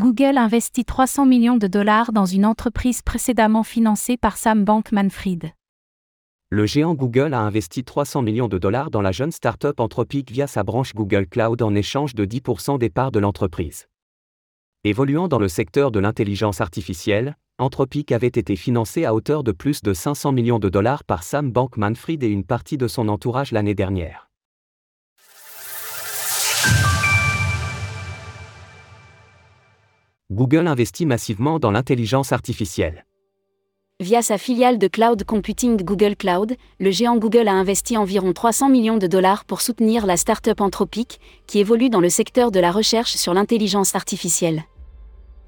Google investit 300 millions de dollars dans une entreprise précédemment financée par Sam Bankman-Fried. Le géant Google a investi 300 millions de dollars dans la jeune start-up Anthropic via sa branche Google Cloud en échange de 10% des parts de l'entreprise. Évoluant dans le secteur de l'intelligence artificielle, Anthropic avait été financé à hauteur de plus de 500 millions de dollars par Sam Bankman-Fried et une partie de son entourage l'année dernière. Google investit massivement dans l'intelligence artificielle. Via sa filiale de cloud computing Google Cloud, le géant Google a investi environ 300 millions de dollars pour soutenir la start-up Anthropic, qui évolue dans le secteur de la recherche sur l'intelligence artificielle.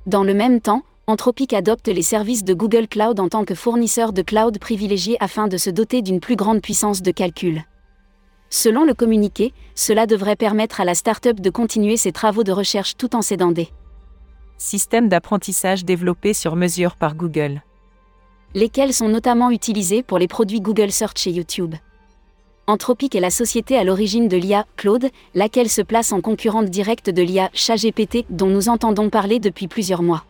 Dans le même temps, Anthropic adopte les services de Google Cloud en tant que fournisseur de cloud privilégié afin de se doter d'une plus grande puissance de calcul. Selon le communiqué, cela devrait permettre à la start-up de continuer ses travaux de recherche tout en s'aidant des systèmes d'apprentissage développés sur mesure par Google, lesquels sont notamment utilisés pour les produits Google Search et YouTube. Anthropic est la société à l'origine de l'IA Claude, laquelle se place en concurrente directe de l'IA ChatGPT dont nous entendons parler depuis plusieurs mois.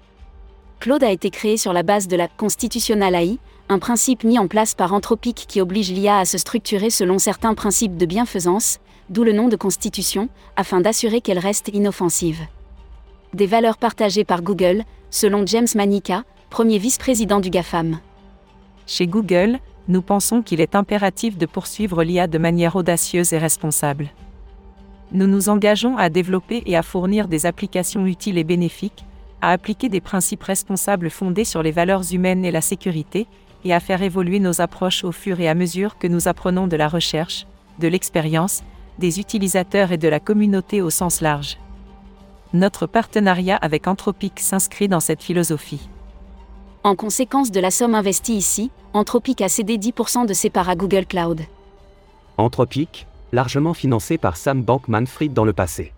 Claude a été créé sur la base de la Constitutional AI, un principe mis en place par Anthropic qui oblige l'IA à se structurer selon certains principes de bienfaisance, d'où le nom de Constitution, afin d'assurer qu'elle reste inoffensive. Des valeurs partagées par Google, selon James Manica, premier vice-président du GAFAM. Chez Google, nous pensons qu'il est impératif de poursuivre l'IA de manière audacieuse et responsable. Nous nous engageons à développer et à fournir des applications utiles et bénéfiques, à appliquer des principes responsables fondés sur les valeurs humaines et la sécurité, et à faire évoluer nos approches au fur et à mesure que nous apprenons de la recherche, de l'expérience, des utilisateurs et de la communauté au sens large. Notre partenariat avec Anthropic s'inscrit dans cette philosophie. En conséquence de la somme investie ici, Anthropic a cédé 10% de ses parts à Google Cloud. Anthropic, largement financé par Sam Bankman-Fried dans le passé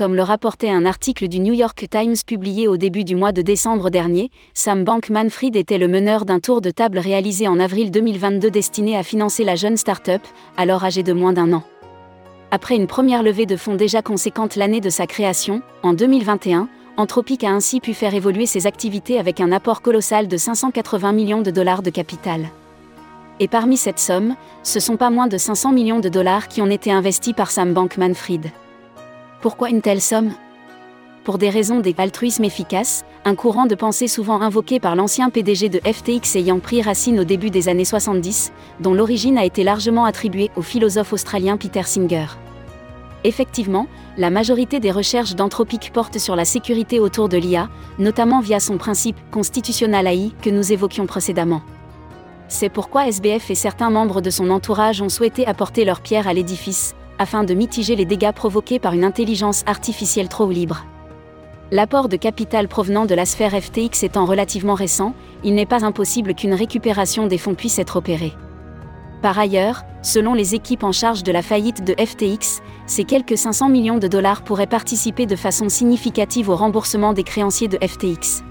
comme le rapportait un article du New York Times publié au début du mois de décembre dernier, Sam Bankman-Fried était le meneur d'un tour de table réalisé en avril 2022 destiné à financer la jeune start-up, alors âgée de moins d'un an. Après une première levée de fonds déjà conséquente l'année de sa création, en 2021, Anthropic a ainsi pu faire évoluer ses activités avec un apport colossal de 580 millions de dollars de capital. Et parmi cette somme, ce sont pas moins de 500 millions de dollars qui ont été investis par Sam Bankman-Fried. Pourquoi une telle somme? Pour des raisons d'altruisme efficace, un courant de pensée souvent invoqué par l'ancien PDG de FTX ayant pris racine au début des années 70, dont l'origine a été largement attribuée au philosophe australien Peter Singer. Effectivement, la majorité des recherches d'Anthropic portent sur la sécurité autour de l'IA, notamment via son principe constitutionnel AI que nous évoquions précédemment. C'est pourquoi SBF et certains membres de son entourage ont souhaité apporter leur pierre à l'édifice, afin de mitiger les dégâts provoqués par une intelligence artificielle trop libre. L'apport de capital provenant de la sphère FTX étant relativement récent, il n'est pas impossible qu'une récupération des fonds puisse être opérée. Par ailleurs, selon les équipes en charge de la faillite de FTX, ces quelques 500 millions de dollars pourraient participer de façon significative au remboursement des créanciers de FTX.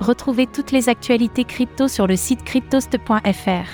Retrouvez toutes les actualités crypto sur le site cryptost.fr.